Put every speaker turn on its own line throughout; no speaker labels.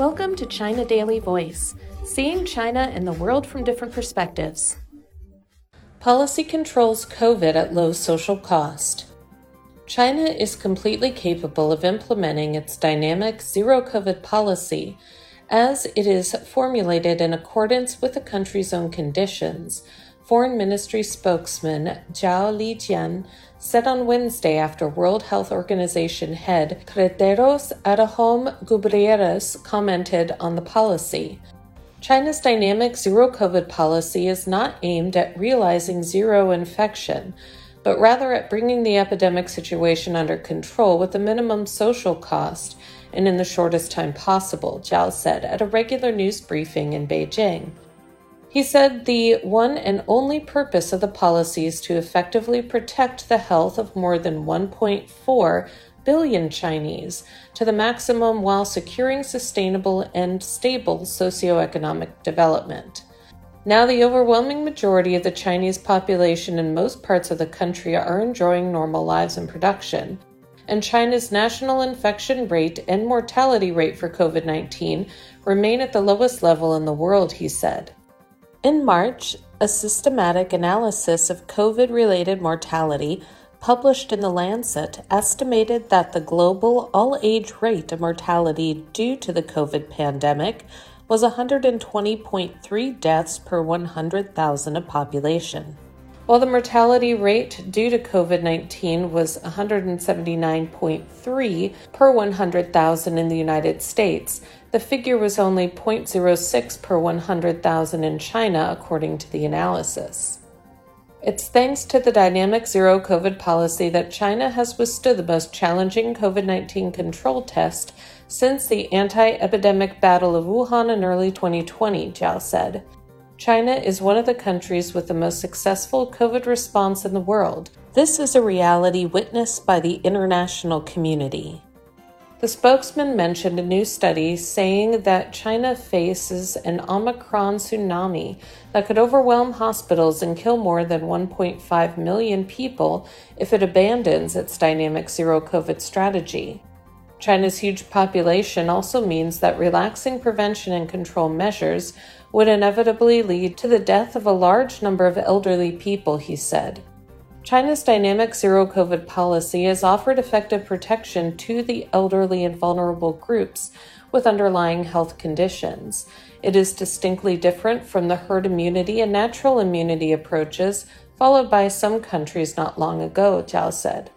Welcome to China Daily Voice, seeing China and the world from different perspectives.
Policy controls COVID at low social cost. China is completely capable of implementing its dynamic zero COVID policy as it is formulated in accordance with the country's own conditions Foreign Ministry spokesman Zhao Lijian said on Wednesday after World Health Organization head Tedros Adhanom Ghebreyesus commented on the policy. China's dynamic zero COVID policy is not aimed at realizing zero infection, but rather at bringing the epidemic situation under control with the minimum social cost and in the shortest time possible, Zhao said at a regular news briefing in Beijing. He said the one and only purpose of the policy is to effectively protect the health of more than 1.4 billion Chinese to the maximum while securing sustainable and stable socioeconomic development. Now, the overwhelming majority of the Chinese population in most parts of the country are enjoying normal lives and production, and China's national infection rate and mortality rate for COVID 19 remain at the lowest level in the world, he said. In March, a systematic analysis of COVID related mortality published in The Lancet estimated that the global all age rate of mortality due to the COVID pandemic was 120.3 deaths per 100,000 of population. While the mortality rate due to COVID 19 was 179.3 per 100,000 in the United States, the figure was only 0.06 per 100,000 in China, according to the analysis. It's thanks to the dynamic zero COVID policy that China has withstood the most challenging COVID 19 control test since the anti epidemic battle of Wuhan in early 2020, Zhao said. China is one of the countries with the most successful COVID response in the world. This is a reality witnessed by the international community. The spokesman mentioned a new study saying that China faces an Omicron tsunami that could overwhelm hospitals and kill more than 1.5 million people if it abandons its dynamic zero COVID strategy. China's huge population also means that relaxing prevention and control measures would inevitably lead to the death of a large number of elderly people, he said. China's dynamic zero COVID policy has offered effective protection to the elderly and vulnerable groups with underlying health conditions. It is distinctly different from the herd immunity and natural immunity approaches followed by some countries not long ago, Zhao said.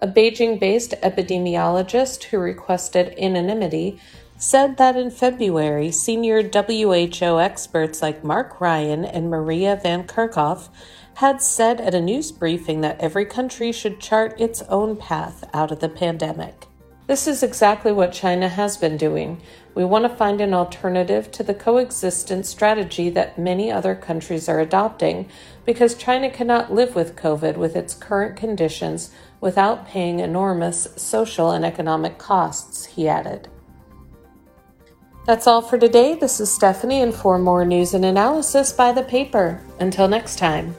A Beijing based epidemiologist who requested anonymity said that in February, senior WHO experts like Mark Ryan and Maria Van Kerkhove had said at a news briefing that every country should chart its own path out of the pandemic. This is exactly what China has been doing. We want to find an alternative to the coexistence strategy that many other countries are adopting because China cannot live with COVID with its current conditions without paying enormous social and economic costs, he added. That's all for today. This is Stephanie, and for more news and analysis, buy the paper. Until next time.